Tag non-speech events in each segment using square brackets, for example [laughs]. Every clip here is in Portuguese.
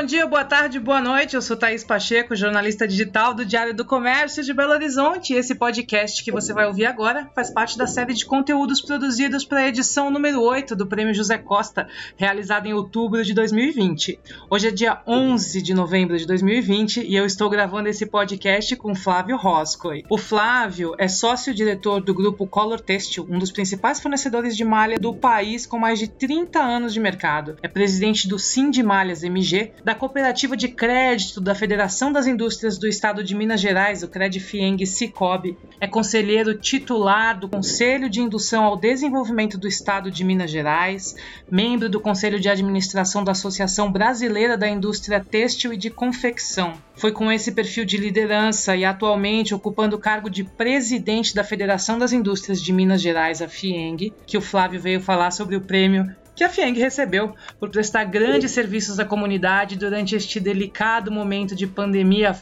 bom dia, boa tarde, boa noite. Eu sou Thaís Pacheco, jornalista digital do Diário do Comércio de Belo Horizonte. E esse podcast que você vai ouvir agora faz parte da série de conteúdos produzidos para a edição número 8 do Prêmio José Costa, realizada em outubro de 2020. Hoje é dia 11 de novembro de 2020 e eu estou gravando esse podcast com Flávio Roscoe. O Flávio é sócio-diretor do grupo Color Têxtil, um dos principais fornecedores de malha do país com mais de 30 anos de mercado. É presidente do Sim de Malhas MG da Cooperativa de Crédito da Federação das Indústrias do Estado de Minas Gerais, o Credfieng Cicobi. É conselheiro titular do Conselho de Indução ao Desenvolvimento do Estado de Minas Gerais, membro do Conselho de Administração da Associação Brasileira da Indústria Têxtil e de Confecção. Foi com esse perfil de liderança e atualmente ocupando o cargo de presidente da Federação das Indústrias de Minas Gerais, a FIENG, que o Flávio veio falar sobre o prêmio que a FIENG recebeu por prestar grandes serviços à comunidade durante este delicado momento de pandemia.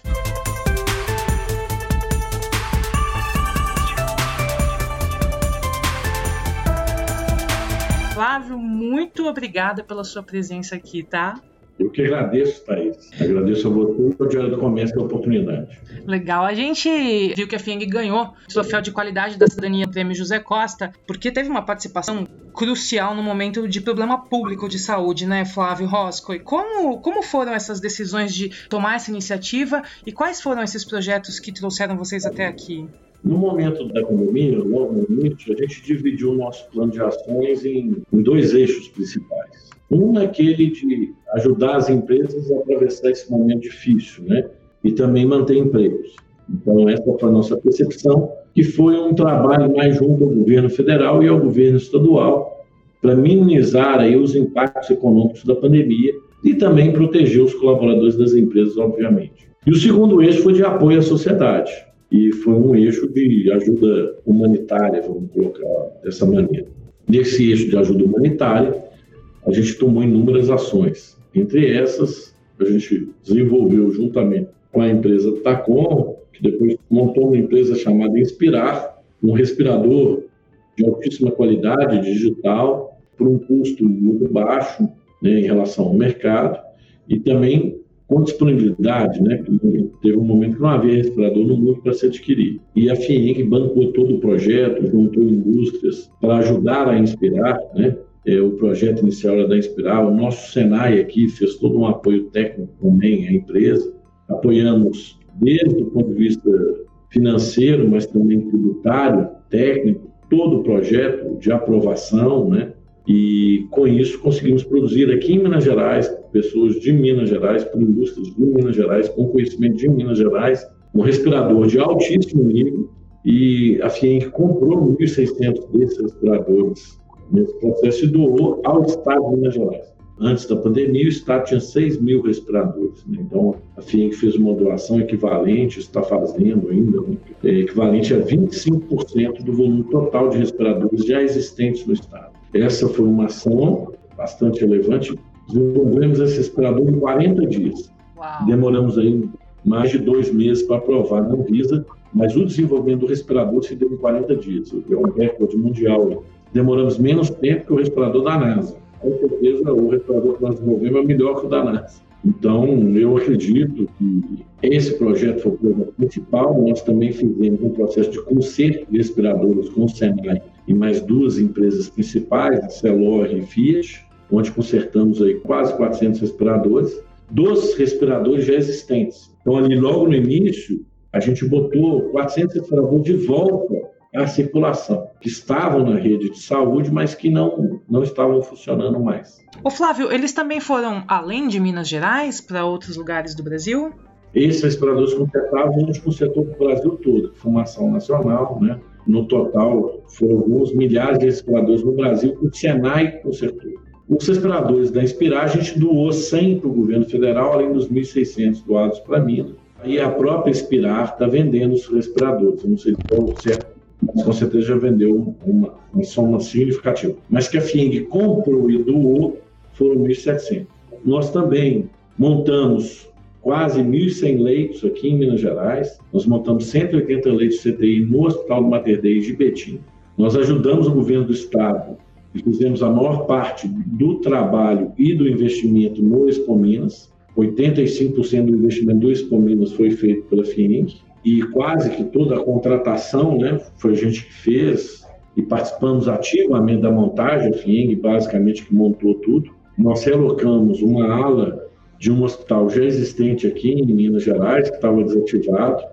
Flávio, muito obrigada pela sua presença aqui, tá? Eu que agradeço, Thaís. Agradeço a você e ao Diário do Comércio a oportunidade. Legal. A gente viu que a FIENG ganhou o troféu de qualidade da cidadania Prêmio José Costa, porque teve uma participação crucial no momento de problema público de saúde, né, Flávio Roscoe? Como, como foram essas decisões de tomar essa iniciativa e quais foram esses projetos que trouxeram vocês até aqui? No momento da pandemia, logo no início, a gente dividiu o nosso plano de ações em, em dois eixos principais. Um é aquele de ajudar as empresas a atravessar esse momento difícil, né? E também manter empregos. Então, essa foi a nossa percepção, que foi um trabalho mais junto ao governo federal e ao governo estadual para minimizar aí os impactos econômicos da pandemia e também proteger os colaboradores das empresas, obviamente. E o segundo eixo foi de apoio à sociedade, e foi um eixo de ajuda humanitária, vamos colocar dessa maneira. Nesse eixo de ajuda humanitária, a gente tomou inúmeras ações. Entre essas, a gente desenvolveu juntamente com a empresa Tacom, que depois montou uma empresa chamada Inspirar, um respirador de altíssima qualidade digital por um custo muito baixo né, em relação ao mercado e também com disponibilidade, né? Teve um momento que não havia respirador no mundo para se adquirir. E a FIENG bancou todo o projeto, juntou indústrias para ajudar a inspirar, né? É, o projeto inicial era da Inspiral. O nosso Senai aqui fez todo um apoio técnico também à empresa. Apoiamos desde o ponto de vista financeiro, mas também tributário, técnico, todo o projeto de aprovação, né? E com isso conseguimos produzir aqui em Minas Gerais, pessoas de Minas Gerais, por indústrias de Minas Gerais, com conhecimento de Minas Gerais, um respirador de altíssimo nível. E a FIENC comprou 1.600 desses respiradores nesse processo e doou ao Estado de Minas Gerais. Antes da pandemia, o Estado tinha 6 mil respiradores. Né? Então, a FIENC fez uma doação equivalente, está fazendo ainda, né? é equivalente a 25% do volume total de respiradores já existentes no Estado. Essa foi uma ação bastante relevante. Desenvolvemos esse respirador em 40 dias. Uau. Demoramos aí mais de dois meses para aprovar na Anvisa, mas o desenvolvimento do respirador se deu em 40 dias. É um recorde mundial demoramos menos tempo que o respirador da NASA. Com certeza, o respirador que nós desenvolvemos é melhor que o da NASA. Então, eu acredito que esse projeto foi o principal. Nós também fizemos um processo de conserto de respiradores com o Senai e mais duas empresas principais, a Celor e Fiat, onde consertamos aí quase 400 respiradores, dos respiradores já existentes. Então, ali logo no início, a gente botou 400 respiradores de volta a circulação, que estavam na rede de saúde, mas que não, não estavam funcionando mais. O Flávio, eles também foram além de Minas Gerais para outros lugares do Brasil? Esses respiradores consertavam junto com o setor do Brasil todo, formação nacional, né? No total, foram alguns milhares de respiradores no Brasil que o Senai consertou. Os respiradores da Inspirar, a gente doou 100 para o governo federal, além dos 1.600 doados para Minas. E a própria Inspirar está vendendo os respiradores. Eu não sei se é mas com certeza já vendeu uma, uma soma significativa. Mas que a FIENG comprou e doou foram 1.700. Nós também montamos quase 1.100 leitos aqui em Minas Gerais. Nós montamos 180 leitos de CTI no Hospital do Mater Dei de Betim. Nós ajudamos o governo do Estado e fizemos a maior parte do trabalho e do investimento no Expo Minas, 85% do investimento do Expo Minas foi feito pela FIENG e quase que toda a contratação né, foi a gente que fez e participamos ativamente da montagem, a FIENG basicamente que montou tudo. Nós relocamos uma ala de um hospital já existente aqui em Minas Gerais, que estava desativado,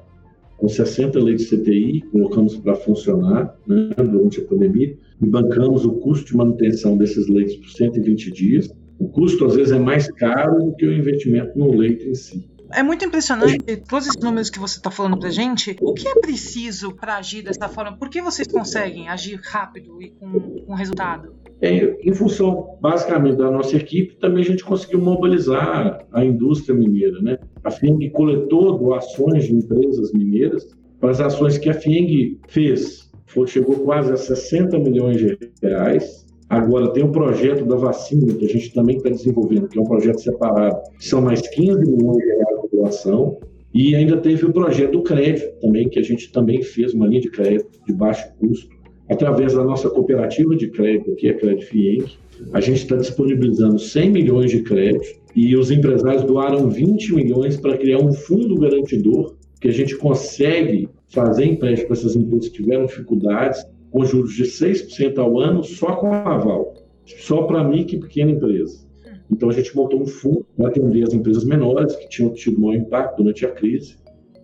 com 60 leitos CTI, colocamos para funcionar né, durante a pandemia, e bancamos o custo de manutenção desses leitos por 120 dias. O custo, às vezes, é mais caro do que o investimento no leito em si. É muito impressionante todos esses números que você está falando para gente. O que é preciso para agir dessa forma? Por que vocês conseguem agir rápido e com, com resultado? É, em função, basicamente, da nossa equipe, também a gente conseguiu mobilizar a indústria mineira. Né? A FIENG coletou doações de empresas mineiras para as ações que a FIENG fez. Foi, chegou quase a 60 milhões de reais. Agora tem o projeto da vacina, que a gente também está desenvolvendo, que é um projeto separado. São mais 15 milhões de reais doação. E ainda teve o projeto do crédito também, que a gente também fez uma linha de crédito de baixo custo através da nossa cooperativa de crédito, que é a Crédito Fienc, a gente está disponibilizando 100 milhões de crédito e os empresários doaram 20 milhões para criar um fundo garantidor que a gente consegue fazer empréstimo para essas empresas que tiveram dificuldades com juros de 6% ao ano só com aval, só para micro e pequena empresa. Então a gente montou um fundo para atender as empresas menores que tinham tido maior impacto durante a crise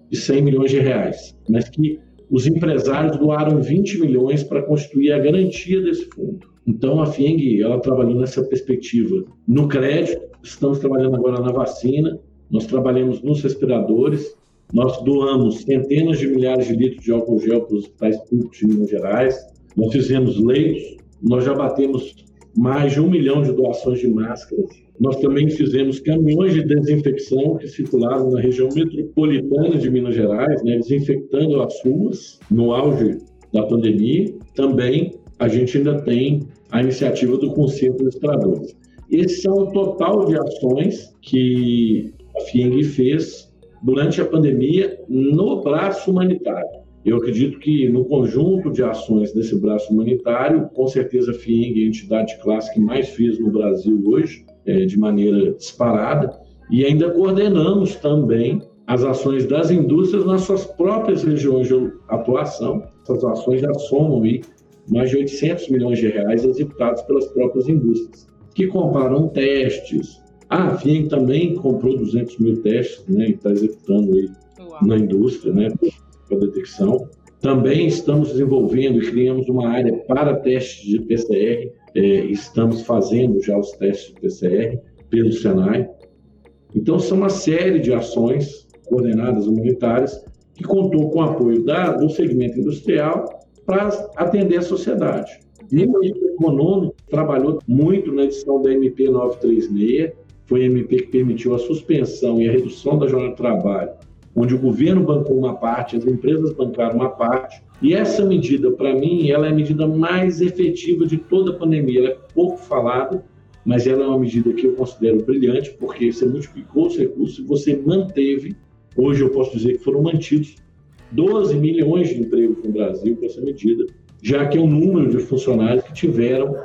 de 100 milhões de reais, mas que os empresários doaram 20 milhões para constituir a garantia desse fundo. Então, a FIENG, ela trabalhou nessa perspectiva no crédito, estamos trabalhando agora na vacina, nós trabalhamos nos respiradores, nós doamos centenas de milhares de litros de álcool gel para os hospitais públicos de Minas Gerais, nós fizemos leitos, nós já batemos mais de um milhão de doações de máscaras, nós também fizemos caminhões de desinfecção que circularam na região metropolitana de Minas Gerais, né, desinfectando as ruas no auge da pandemia. Também a gente ainda tem a iniciativa do Conselho dos Estradores. Esses são o total de ações que a FIENG fez durante a pandemia no braço humanitário. Eu acredito que no conjunto de ações desse braço humanitário, com certeza a FIENG é a entidade de classe que mais fez no Brasil hoje, é, de maneira disparada, e ainda coordenamos também as ações das indústrias nas suas próprias regiões de atuação. Essas ações já somam aí mais de 800 milhões de reais executados pelas próprias indústrias, que compraram testes. A FIEM também comprou 200 mil testes né, e está executando aí Uau. na indústria né, para detecção. Também estamos desenvolvendo e criamos uma área para testes de PCR, é, estamos fazendo já os testes de PCR pelo Senai. Então, são uma série de ações coordenadas humanitárias que contou com o apoio da, do segmento industrial para atender a sociedade. E o econômico trabalhou muito na edição da MP 936, foi a MP que permitiu a suspensão e a redução da jornada de trabalho, onde o governo bancou uma parte, as empresas bancaram uma parte, e essa medida, para mim, ela é a medida mais efetiva de toda a pandemia. Ela é pouco falada, mas ela é uma medida que eu considero brilhante, porque você multiplicou os recursos e você manteve, hoje eu posso dizer que foram mantidos 12 milhões de empregos no Brasil com essa medida, já que é o número de funcionários que tiveram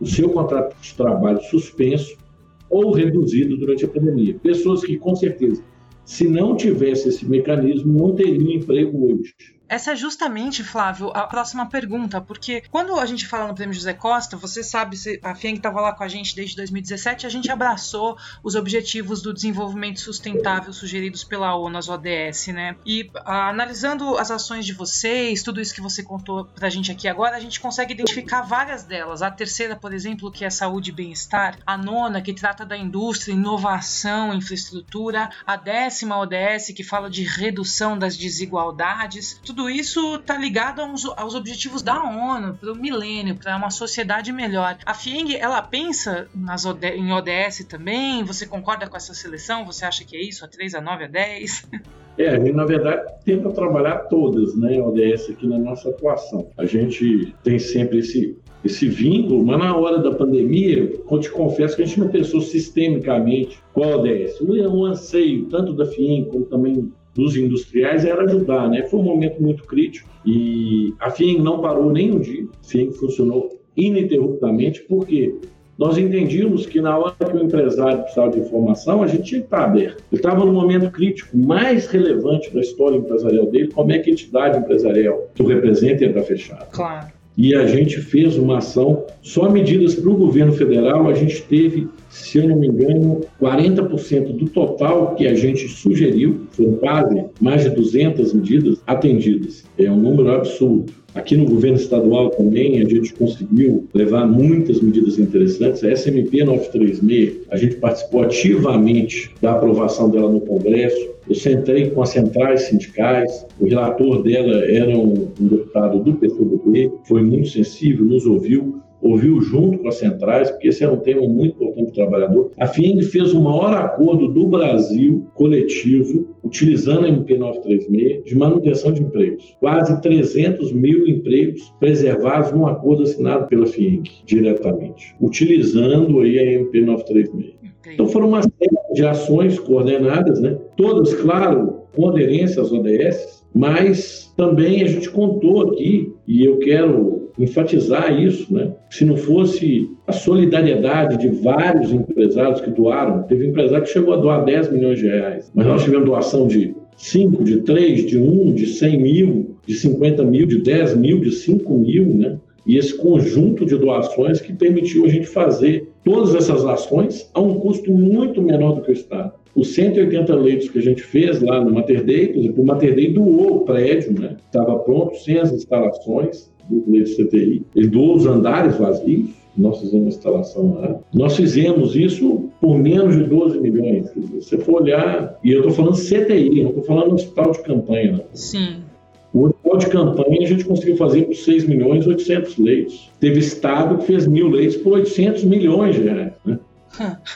o seu contrato de trabalho suspenso ou reduzido durante a pandemia. Pessoas que, com certeza, se não tivesse esse mecanismo, não teriam emprego hoje. Essa é justamente, Flávio, a próxima pergunta, porque quando a gente fala no Prêmio José Costa, você sabe, a FIENG estava lá com a gente desde 2017, a gente abraçou os objetivos do desenvolvimento sustentável sugeridos pela ONU, as ODS, né? E a, analisando as ações de vocês, tudo isso que você contou pra gente aqui agora, a gente consegue identificar várias delas. A terceira, por exemplo, que é saúde e bem-estar, a nona, que trata da indústria, inovação, infraestrutura, a décima ODS, que fala de redução das desigualdades, tudo tudo isso está ligado aos, aos, objetivos da ONU, para o milênio, para uma sociedade melhor. A FIENG, ela pensa nas OD, em ODS também? Você concorda com essa seleção? Você acha que é isso, a 3, a 9, a 10? [laughs] É, gente, na verdade, tenta trabalhar todas, né, ODS aqui na nossa atuação. A gente tem sempre esse, esse vínculo, mas na hora da pandemia, eu te confesso que a gente não pensou sistemicamente qual a ODS. O anseio, tanto da FIEM como também dos industriais era ajudar, né? Foi um momento muito crítico e a FIENG não parou nem um dia. A FIENG funcionou ininterruptamente porque nós entendíamos que na hora que o empresário precisava de informação, a gente tinha que estar aberto. Ele estava no momento crítico mais relevante da história empresarial dele, como é que a entidade empresarial que o representa ia estar fechada. Claro. E a gente fez uma ação, só medidas para o governo federal, a gente teve, se eu não me engano, 40% do total que a gente sugeriu, foram quase mais de 200 medidas atendidas. É um número absurdo. Aqui no governo estadual também a gente conseguiu levar muitas medidas interessantes. A SMP 936, a gente participou ativamente da aprovação dela no Congresso. Eu sentei com as centrais sindicais, o relator dela era um, deputado do PCdoB, foi muito sensível, nos ouviu, ouviu junto com as centrais, porque esse é um tema muito importante para o trabalhador. A FIENG fez o maior acordo do Brasil coletivo, utilizando a MP 936, de manutenção de empregos. Quase 300 mil empregos preservados num acordo assinado pela FIENG, diretamente, utilizando aí a MP 936. Então foram uma série de ações coordenadas, né? todas, claro, com aderência às ODS, mas também a gente contou aqui, e eu quero enfatizar isso, né? Se não fosse a solidariedade de vários empresários que doaram, teve empresário que chegou a doar 10 milhões de reais, mas nós tivemos doação de 5, de 3, de 1, de 100 mil, de 50 mil, de 10 mil, de 5 mil, né? E esse conjunto de doações que permitiu a gente fazer todas essas ações a um custo muito menor do que o Estado. Os 180 leitos que a gente fez lá no Mater Dei, por exemplo, o Mater Dei doou o prédio, né? Estava pronto, sem as instalações do leito CTI. Doou os andares vazios, nós fizemos a instalação lá. Nós fizemos isso por menos de 12 milhões. Se você for olhar, e eu estou falando CTI, não estou falando hospital de campanha. Não. Sim. O hospital de campanha a gente conseguiu fazer por 6 milhões e 800 leitos. Teve estado que fez mil leitos por 800 milhões de reais. Né?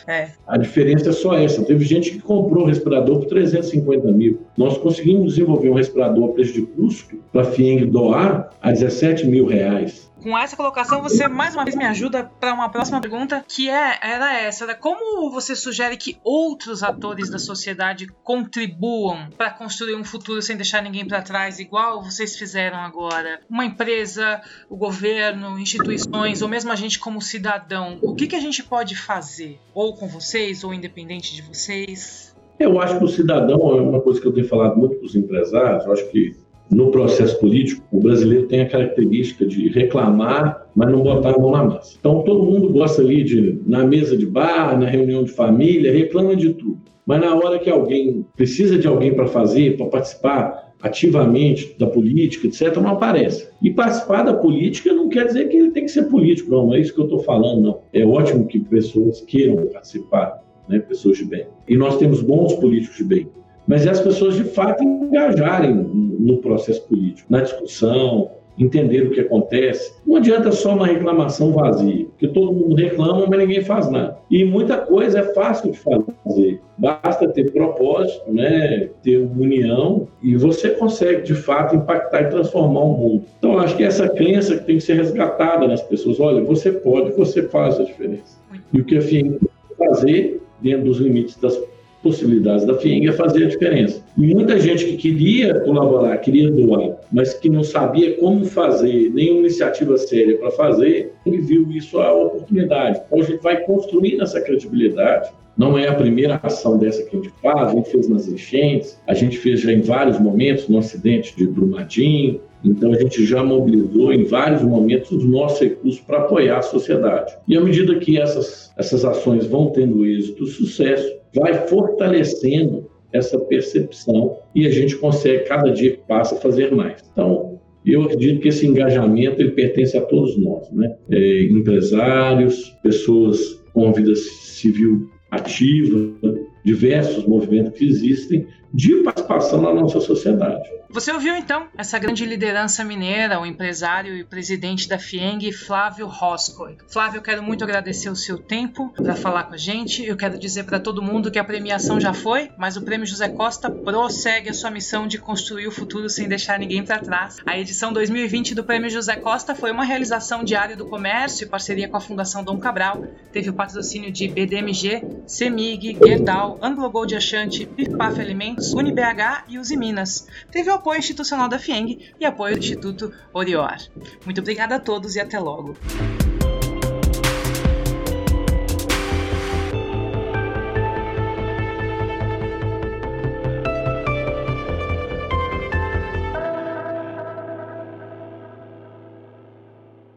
É. A diferença é só essa. Teve gente que comprou um respirador por 350 mil. Nós conseguimos desenvolver um respirador a preço de custo para a FIENG doar a 17 mil reais. Com essa colocação, você mais uma vez me ajuda para uma próxima pergunta, que é, era essa: era como você sugere que outros atores da sociedade contribuam para construir um futuro sem deixar ninguém para trás, igual vocês fizeram agora? Uma empresa, o governo, instituições, ou mesmo a gente como cidadão, o que, que a gente pode fazer? Ou com vocês, ou independente de vocês? Eu acho que o cidadão é uma coisa que eu tenho falado muito para os empresários. Eu acho que no processo político, o brasileiro tem a característica de reclamar, mas não botar a mão na massa. Então, todo mundo gosta ali de, na mesa de bar, na reunião de família, reclama de tudo. Mas na hora que alguém precisa de alguém para fazer, para participar ativamente da política, etc., não aparece. E participar da política não quer dizer que ele tem que ser político, não, não é isso que eu estou falando, não. É ótimo que pessoas queiram participar, né, pessoas de bem. E nós temos bons políticos de bem mas é as pessoas de fato engajarem no processo político, na discussão, entender o que acontece. Não adianta só uma reclamação vazia, porque todo mundo reclama, mas ninguém faz nada. E muita coisa é fácil de fazer. Basta ter propósito, né? ter união e você consegue de fato impactar e transformar o mundo. Então, acho que essa crença que tem que ser resgatada nas pessoas. Olha, você pode, você faz a diferença. E o que a FIEM fazer dentro dos limites das possibilidades da FIENG fazer a diferença. E muita gente que queria colaborar, queria doar, mas que não sabia como fazer, nenhuma iniciativa séria para fazer, viu isso a oportunidade. Então a gente vai construindo essa credibilidade. Não é a primeira ação dessa que a gente faz, a gente fez nas enchentes, a gente fez já em vários momentos no acidente de Brumadinho, então, a gente já mobilizou em vários momentos os nossos recursos para apoiar a sociedade. E à medida que essas, essas ações vão tendo êxito, sucesso, vai fortalecendo essa percepção e a gente consegue, cada dia que passa, fazer mais. Então, eu acredito que esse engajamento ele pertence a todos nós, né? É, empresários, pessoas com vida civil ativa, diversos movimentos que existem de participação na nossa sociedade. Você ouviu então essa grande liderança mineira, o empresário e presidente da FIENG, Flávio Roscoe. Flávio, eu quero muito agradecer o seu tempo para falar com a gente. Eu quero dizer para todo mundo que a premiação já foi, mas o Prêmio José Costa prossegue a sua missão de construir o futuro sem deixar ninguém para trás. A edição 2020 do Prêmio José Costa foi uma realização diária do comércio em parceria com a Fundação Dom Cabral. Teve o patrocínio de BDMG, CEMIG, Gerdau, Anglo Gold Achante, Pipaf Alimentos, UniBH e Uzi Minas. Teve o apoio institucional da FIENG e apoio do Instituto Orior. Muito obrigada a todos e até logo.